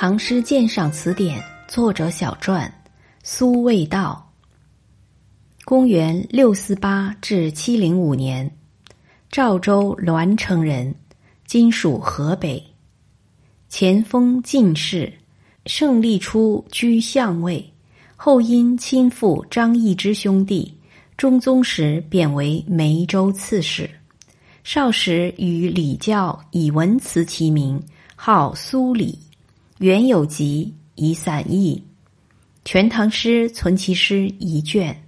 唐诗鉴赏词典》作者小传，苏味道。公元六四八至七零五年，赵州栾城人，今属河北。前封进士，胜利初居相位，后因亲父张易之兄弟，中宗时贬为梅州刺史。少时与礼教以文辞齐名，号苏礼。原有集，已散佚，《全唐诗》存其诗一卷。